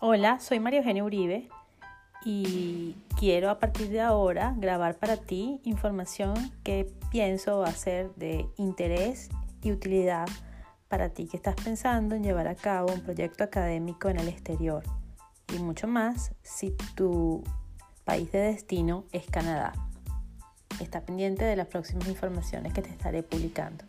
Hola, soy María Eugenia Uribe y quiero a partir de ahora grabar para ti información que pienso va a ser de interés y utilidad para ti que estás pensando en llevar a cabo un proyecto académico en el exterior y mucho más si tu país de destino es Canadá. Está pendiente de las próximas informaciones que te estaré publicando.